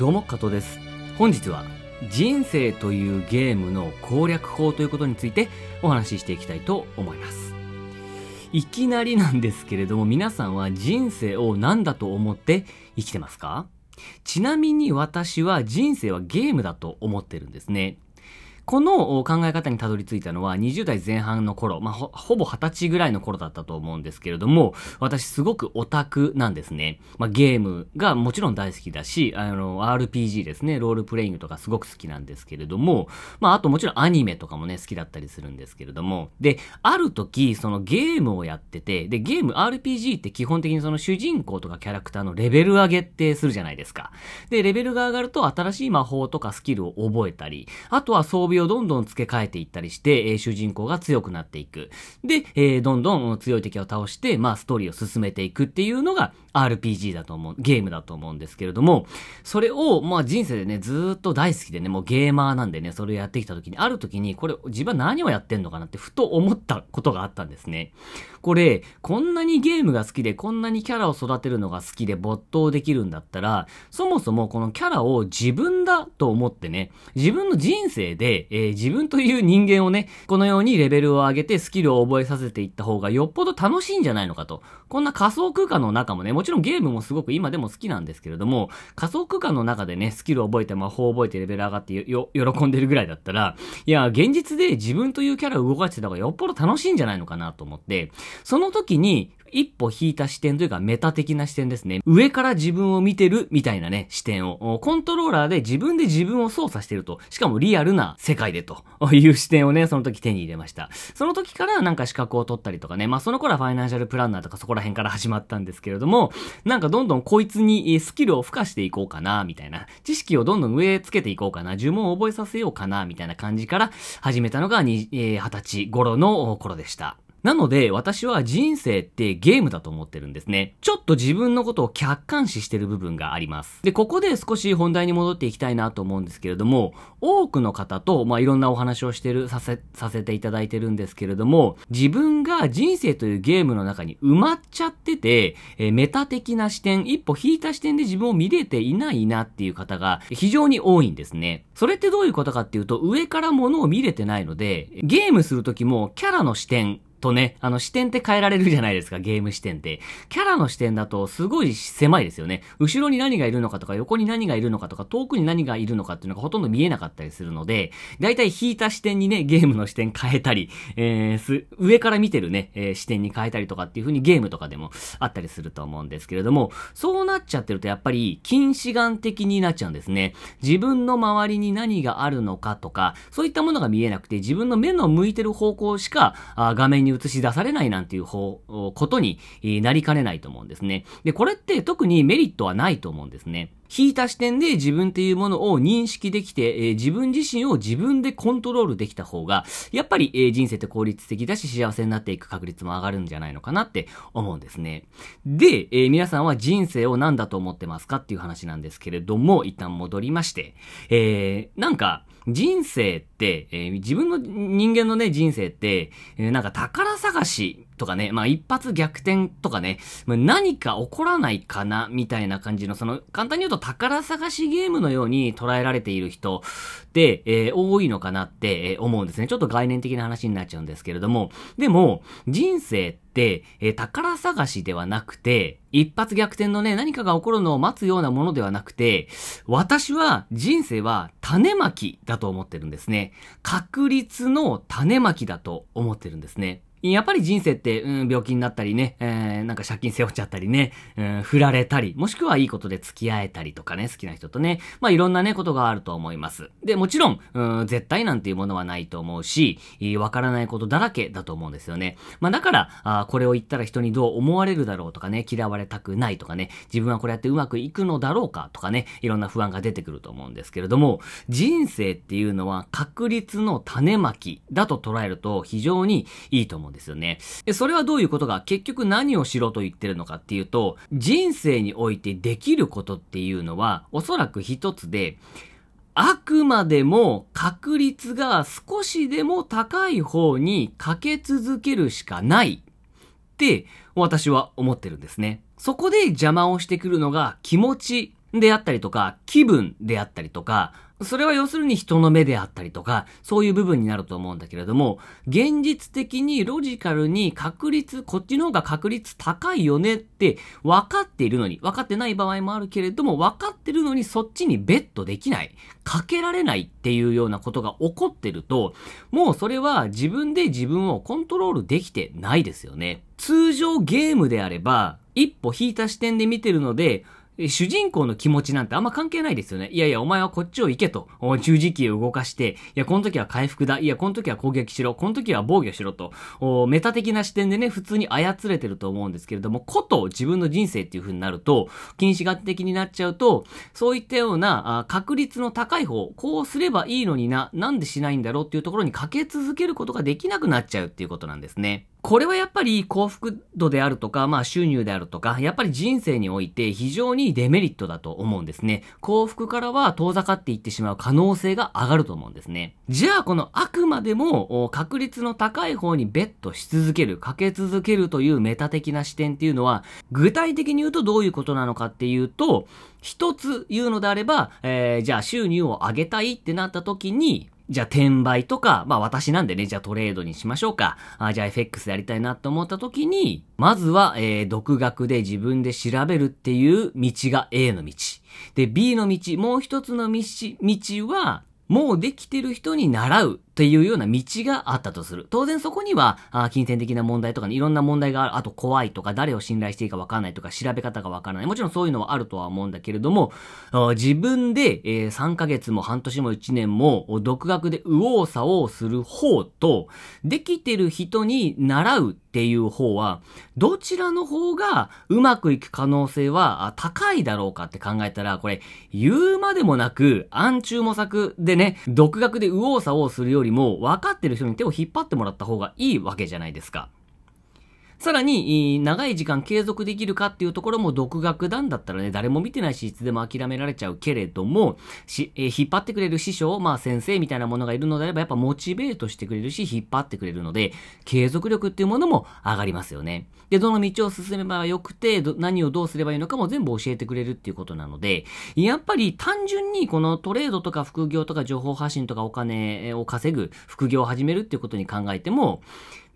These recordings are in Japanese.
どうも加藤です。本日は人生というゲームの攻略法ということについてお話ししていきたいと思います。いきなりなんですけれども皆さんは人生を何だと思って生きてますか？ちなみに私は人生はゲームだと思ってるんですね。この考え方にたどり着いたのは20代前半の頃、まあ、ほ、ほぼ20歳ぐらいの頃だったと思うんですけれども、私すごくオタクなんですね。まあ、ゲームがもちろん大好きだし、あの、RPG ですね、ロールプレイングとかすごく好きなんですけれども、まあ、あともちろんアニメとかもね、好きだったりするんですけれども、で、ある時、そのゲームをやってて、で、ゲーム RPG って基本的にその主人公とかキャラクターのレベル上げってするじゃないですか。で、レベルが上がると新しい魔法とかスキルを覚えたり、あとは装備をどんどん付け替えていったりして、えー、主人公が強くなっていく。で、えー、どんどん強い敵を倒して、まあ、ストーリーを進めていくっていうのが RPG だと思う、ゲームだと思うんですけれども、それを、まあ、人生でね、ずっと大好きでね、もうゲーマーなんでね、それをやってきた時に、ある時に、これ、自分は何をやってんのかなってふと思ったことがあったんですね。これ、こんなにゲームが好きで、こんなにキャラを育てるのが好きで没頭できるんだったら、そもそもこのキャラを自分だと思ってね、自分の人生で、えー、自分という人間をね、このようにレベルを上げてスキルを覚えさせていった方がよっぽど楽しいんじゃないのかと。こんな仮想空間の中もね、もちろんゲームもすごく今でも好きなんですけれども、仮想空間の中でね、スキルを覚えて魔法を覚えてレベル上がってよ、喜んでるぐらいだったら、いや、現実で自分というキャラを動かしてた方がよっぽど楽しいんじゃないのかなと思って、その時に、一歩引いた視点というかメタ的な視点ですね。上から自分を見てるみたいなね、視点を、コントローラーで自分で自分を操作してると、しかもリアルな世界でと いう視点をね、その時手に入れました。その時からなんか資格を取ったりとかね、まあその頃はファイナンシャルプランナーとかそこら辺から始まったんですけれども、なんかどんどんこいつにスキルを付加していこうかな、みたいな。知識をどんどん植え付けていこうかな、呪文を覚えさせようかな、みたいな感じから始めたのが20、歳頃の頃でした。なので、私は人生ってゲームだと思ってるんですね。ちょっと自分のことを客観視してる部分があります。で、ここで少し本題に戻っていきたいなと思うんですけれども、多くの方と、まあ、いろんなお話をしてる、させ、させていただいてるんですけれども、自分が人生というゲームの中に埋まっちゃってて、えー、メタ的な視点、一歩引いた視点で自分を見れていないなっていう方が非常に多いんですね。それってどういうことかっていうと、上から物を見れてないので、ゲームするときもキャラの視点、とね、あの視点って変えられるじゃないですか、ゲーム視点って。キャラの視点だとすごい狭いですよね。後ろに何がいるのかとか、横に何がいるのかとか、遠くに何がいるのかっていうのがほとんど見えなかったりするので、だいたい引いた視点にね、ゲームの視点変えたり、えー、上から見てるね、えー、視点に変えたりとかっていう風にゲームとかでもあったりすると思うんですけれども、そうなっちゃってるとやっぱり近視眼的になっちゃうんですね。自分の周りに何があるのかとか、そういったものが見えなくて、自分の目の向いてる方向しかあ画面に映し出されないなんていう方、ことになりかねないと思うんですね。で、これって特にメリットはないと思うんですね。引いた視点で自分っていうものを認識できて、えー、自分自身を自分でコントロールできた方が、やっぱり、えー、人生って効率的だし幸せになっていく確率も上がるんじゃないのかなって思うんですね。で、えー、皆さんは人生を何だと思ってますかっていう話なんですけれども、一旦戻りまして、えー、なんか、人生って、えー、自分の人間のね、人生って、えー、なんか宝探しとかね、まあ一発逆転とかね、まあ、何か起こらないかな、みたいな感じの、その、簡単に言うと宝探しゲームのように捉えられている人って、えー、多いのかなって、え思うんですね。ちょっと概念的な話になっちゃうんですけれども、でも、人生って、え、宝探しではなくて、一発逆転のね、何かが起こるのを待つようなものではなくて、私は人生は種まきだと思ってるんですね。確率の種まきだと思ってるんですね。やっぱり人生って、うん、病気になったりね、えー、なんか借金背負っちゃったりね、うん、振られたり、もしくはいいことで付き合えたりとかね、好きな人とね、まあいろんなね、ことがあると思います。で、もちろん、うん、絶対なんていうものはないと思うし、わからないことだらけだと思うんですよね。まあだから、あこれを言ったら人にどう思われるだろうとかね、嫌われたくないとかね、自分はこれやってうまくいくのだろうかとかね、いろんな不安が出てくると思うんですけれども、人生っていうのは確率の種まきだと捉えると非常にいいと思うんですですよね。でそれはどういうことか、結局何をしろと言ってるのかっていうと、人生においてできることっていうのは、おそらく一つで、あくまでも確率が少しでも高い方にかけ続けるしかないって私は思ってるんですね。そこで邪魔をしてくるのが気持ちであったりとか、気分であったりとか、それは要するに人の目であったりとか、そういう部分になると思うんだけれども、現実的にロジカルに確率、こっちの方が確率高いよねって分かっているのに、分かってない場合もあるけれども、分かってるのにそっちにベットできない、かけられないっていうようなことが起こってると、もうそれは自分で自分をコントロールできてないですよね。通常ゲームであれば、一歩引いた視点で見てるので、主人公の気持ちなんてあんま関係ないですよね。いやいや、お前はこっちを行けと。十字キーを動かして、いや、この時は回復だ。いや、この時は攻撃しろ。この時は防御しろと。メタ的な視点でね、普通に操れてると思うんですけれども、こと自分の人生っていう風になると、禁止学的になっちゃうと、そういったような確率の高い方、こうすればいいのにな、なんでしないんだろうっていうところにかけ続けることができなくなっちゃうっていうことなんですね。これはやっぱり幸福度であるとか、まあ収入であるとか、やっぱり人生において非常にデメリットだと思うんですね。幸福からは遠ざかっていってしまう可能性が上がると思うんですね。じゃあこのあくまでも確率の高い方にベットし続ける、かけ続けるというメタ的な視点っていうのは、具体的に言うとどういうことなのかっていうと、一つ言うのであれば、えー、じゃあ収入を上げたいってなった時に、じゃあ転売とか、まあ私なんでね、じゃあトレードにしましょうか。あじゃあ FX でやりたいなと思った時に、まずは、えー、独学で自分で調べるっていう道が A の道。で、B の道、もう一つの道、道は、もうできてる人に習うっていうような道があったとする。当然そこには、あ金銭的な問題とか、ね、いろんな問題がある。あと怖いとか、誰を信頼していいかわからないとか、調べ方がわからない。もちろんそういうのはあるとは思うんだけれども、自分で、えー、3ヶ月も半年も1年も、独学で右往左往する方と、できてる人に習うっていう方は、どちらの方がうまくいく可能性は高いだろうかって考えたら、これ、言うまでもなく、暗中模索でね、独学で右往左往するよよりも、分かってる人に手を引っ張ってもらった方がいいわけじゃないですか。さらに、長い時間継続できるかっていうところも独学団だったらね、誰も見てないし、いつでも諦められちゃうけれども、し、えー、引っ張ってくれる師匠、まあ先生みたいなものがいるのであれば、やっぱモチベートしてくれるし、引っ張ってくれるので、継続力っていうものも上がりますよね。で、どの道を進めばよくて、何をどうすればいいのかも全部教えてくれるっていうことなので、やっぱり単純にこのトレードとか副業とか情報発信とかお金を稼ぐ副業を始めるっていうことに考えても、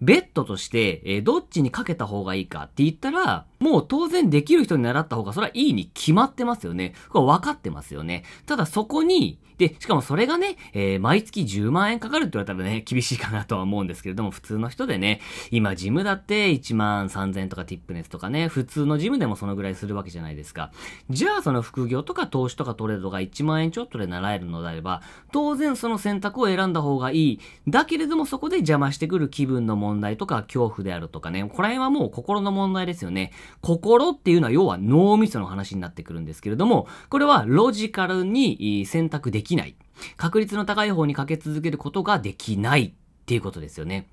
ベッドとして、えー、どっちにかけた方がいいかって言ったら、もう当然できる人に習った方がそれはいいに決まってますよね。これ分かってますよね。ただそこに、で、しかもそれがね、えー、毎月10万円かかるって言われたらね、厳しいかなとは思うんですけれども、普通の人でね、今ジムだって1万3000円とかティップネスとかね、普通のジムでもそのぐらいするわけじゃないですか。じゃあその副業とか投資とかトレードが1万円ちょっとで習えるのであれば、当然その選択を選んだ方がいい。だけれどもそこで邪魔してくる気分の問題とか恐怖であるとかね、これはもう心の問題ですよね。心っていうのは要は脳みその話になってくるんですけれども、これはロジカルに選択できない。確率の高い方にかけ続けることができないっていうことですよね。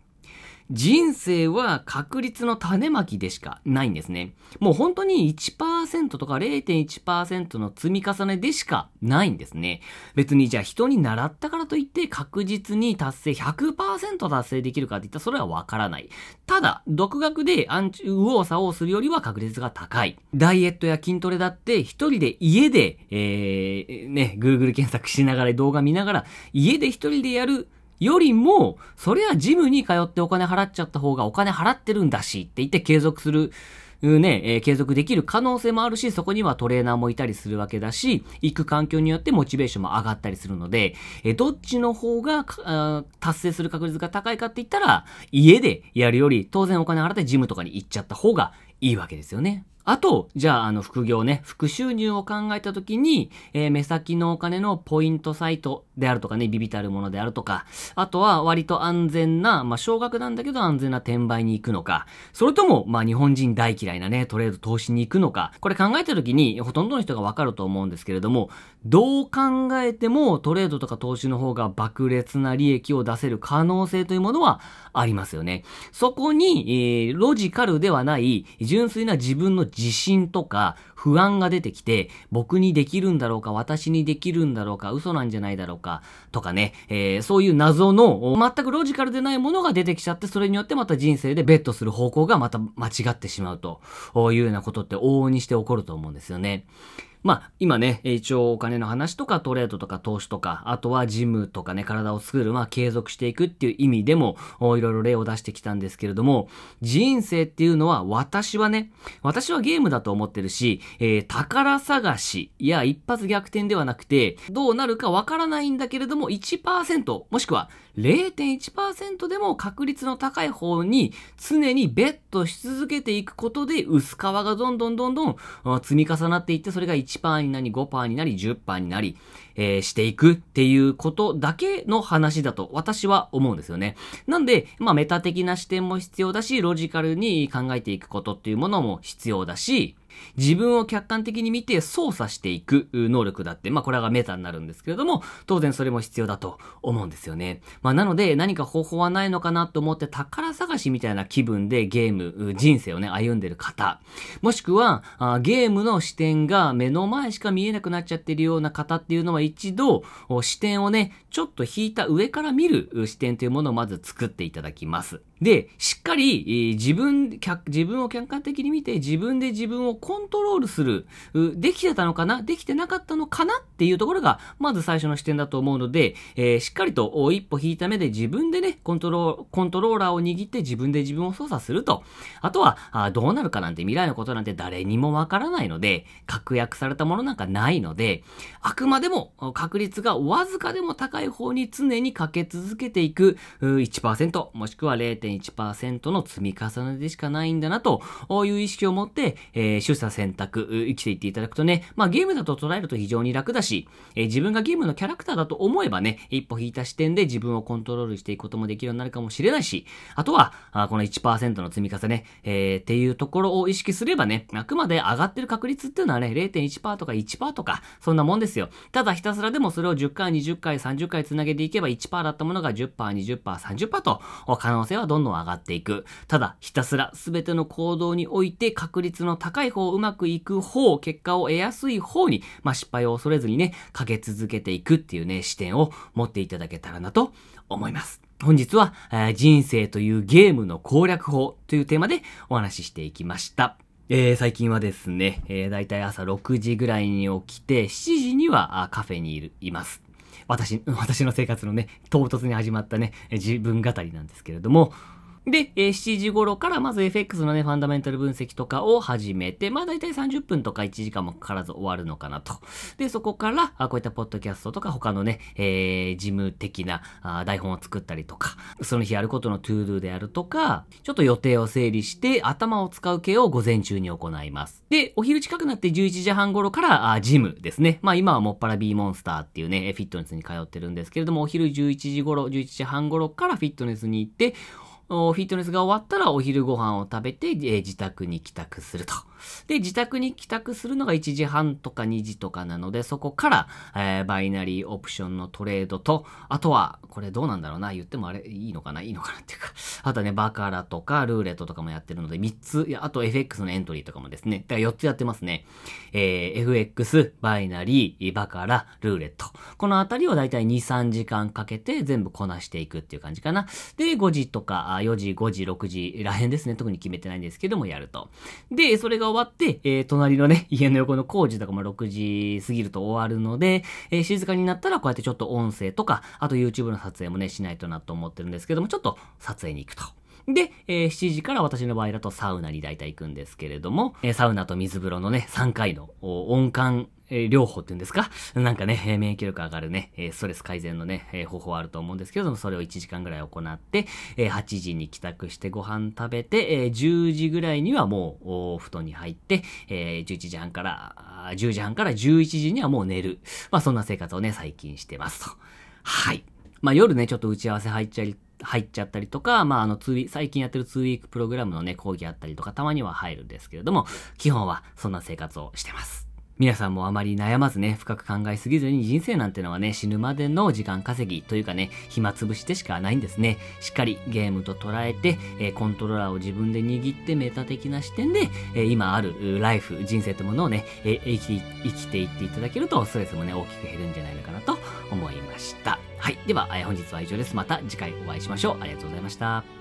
人生は確率の種まきでしかないんですね。もう本当に1%とか0.1%の積み重ねでしかないんですね。別にじゃあ人に習ったからといって確実に達成100%達成できるかって言ったらそれはわからない。ただ、独学で暗中右往左往するよりは確率が高い。ダイエットや筋トレだって一人で家で、えー、ね、Google 検索しながら動画見ながら家で一人でやるよりも、それはジムに通ってお金払っちゃった方がお金払ってるんだしって言って継続するね、えー、継続できる可能性もあるし、そこにはトレーナーもいたりするわけだし、行く環境によってモチベーションも上がったりするので、えー、どっちの方が達成する確率が高いかって言ったら、家でやるより当然お金払ってジムとかに行っちゃった方がいいわけですよね。あと、じゃあ、あの、副業ね、副収入を考えたときに、えー、目先のお金のポイントサイトであるとかね、ビビたるものであるとか、あとは割と安全な、まあ、少額なんだけど安全な転売に行くのか、それとも、まあ、日本人大嫌いなね、トレード投資に行くのか、これ考えたときに、ほとんどの人がわかると思うんですけれども、どう考えてもトレードとか投資の方が爆裂な利益を出せる可能性というものはありますよね。そこに、えー、ロジカルではない、純粋な自分の自信とか不安が出てきて、僕にできるんだろうか、私にできるんだろうか、嘘なんじゃないだろうか、とかね、えー、そういう謎の、全くロジカルでないものが出てきちゃって、それによってまた人生でベットする方向がまた間違ってしまうというようなことって往々にして起こると思うんですよね。まあ、今ね、一応お金の話とかトレードとか投資とか、あとはジムとかね、体を作る、まあ、継続していくっていう意味でも、いろいろ例を出してきたんですけれども、人生っていうのは、私はね、私はゲームだと思ってるし、えー、宝探しや一発逆転ではなくて、どうなるかわからないんだけれども、1%、もしくは0.1%でも確率の高い方に常にベットし続けていくことで、薄皮がどんどんどんどん積み重なっていって、それが1%になり、5%になり、10%になり、えー、していくっていうことだけの話だと私は思うんですよね。なんで、まあメタ的な視点も必要だし、ロジカルに考えていくことっていうものも必要だし、自分を客観的に見て操作していく能力だって、まあこれがメタになるんですけれども、当然それも必要だと思うんですよね。まあなので何か方法はないのかなと思って宝探しみたいな気分でゲーム、人生をね、歩んでる方、もしくはあゲームの視点が目の前しか見えなくなっちゃってるような方っていうのは一度視点をね、ちょっと引いた上から見る視点というものをまず作っていただきます。で、しっかり自分、自分を客観的に見て自分で自分をコントロールする、できてたのかなできてなかったのかなっていうところが、まず最初の視点だと思うので、えー、しっかりと一歩引いた目で自分でね、コントロー、コントローラーを握って自分で自分を操作すると。あとは、あどうなるかなんて未来のことなんて誰にもわからないので、確約されたものなんかないので、あくまでも確率がわずかでも高い方に常にかけ続けていく1%、もしくは0.1% 1%の積み重ねでしかないんだなという意識を持って、えー、査選択、生きていっていただくとね、まあゲームだと捉えると非常に楽だし、えー、自分がゲームのキャラクターだと思えばね、一歩引いた視点で自分をコントロールしていくこともできるようになるかもしれないし、あとは、あこの1%の積み重ね、えー、っていうところを意識すればね、あくまで上がってる確率っていうのはね、0.1%とか1%とか、そんなもんですよ。ただひたすらでもそれを10回、20回、30回繋げていけば1%だったものが10%、20%、30%と、可能性はどんどん上がっていく。ただ、ひたすら全ての行動において確率の高い方うまくいく方、結果を得やすい方に、まあ、失敗を恐れずにね、かけ続けていくっていうね、視点を持っていただけたらなと思います。本日は、えー、人生というゲームの攻略法というテーマでお話ししていきました。えー、最近はですね、えー、だいたい朝6時ぐらいに起きて、7時にはカフェにいる、います。私、私の生活のね、唐突に始まったね、自分語りなんですけれども、で、えー、7時頃からまず FX のね、ファンダメンタル分析とかを始めて、まあ大体30分とか1時間もかからず終わるのかなと。で、そこから、あこういったポッドキャストとか他のね、えー、事務的なあ台本を作ったりとか、その日やることの to do であるとか、ちょっと予定を整理して頭を使う系を午前中に行います。で、お昼近くなって11時半頃からあジムですね。まあ今はもっぱら B モンスターっていうね、フィットネスに通ってるんですけれども、お昼11時頃、11時半頃からフィットネスに行って、フィットネスが終わったらお昼ご飯を食べて、えー、自宅に帰宅すると。で、自宅に帰宅するのが1時半とか2時とかなので、そこから、えー、バイナリーオプションのトレードと、あとは、これどうなんだろうな、言ってもあれ、いいのかないいのかなっていうか、あとはね、バカラとか、ルーレットとかもやってるので、3つ、いや、あと FX のエントリーとかもですね、だから4つやってますね。えー、FX、バイナリー、バカラ、ルーレット。このあたりをだいたい2、3時間かけて全部こなしていくっていう感じかな。で、5時とか、4時、5時、6時らへんですね。特に決めてないんですけども、やると。で、それが終わって、えー、隣のね、家の横の工事とかも6時過ぎると終わるので、えー、静かになったらこうやってちょっと音声とか、あと YouTube の撮影もね、しないとなと思ってるんですけども、ちょっと撮影に行くと。で、えー、7時から私の場合だとサウナに大体行くんですけれども、えー、サウナと水風呂のね、3回の温感えー、療法っていうんですか？なんかね、免疫力上がるね、えストレス改善のね、え、方法あると思うんですけれども、それを1時間ぐらい行って、え、8時に帰宅してご飯食べて、え、10時ぐらいにはもう、お布団に入って、え、11時半から、10時半から11時にはもう寝る。まあそんな生活をね、最近してますと。はい。まあ夜ね、ちょっと打ち合わせ入っちゃい、入っちゃったりとか、まあ、あの、最近やってる2ウィークプログラムのね、講義あったりとか、たまには入るんですけれども、基本はそんな生活をしてます。皆さんもあまり悩まずね、深く考えすぎずに人生なんてのはね、死ぬまでの時間稼ぎというかね、暇つぶしでしかないんですね。しっかりゲームと捉えて、えー、コントローラーを自分で握ってメタ的な視点で、えー、今あるライフ、人生というものをね、えー、生き生きていっていただけると、ストレスもね、大きく減るんじゃないのかなと思いました。はい。では、え本日は以上です。また次回お会いしましょう。ありがとうございました。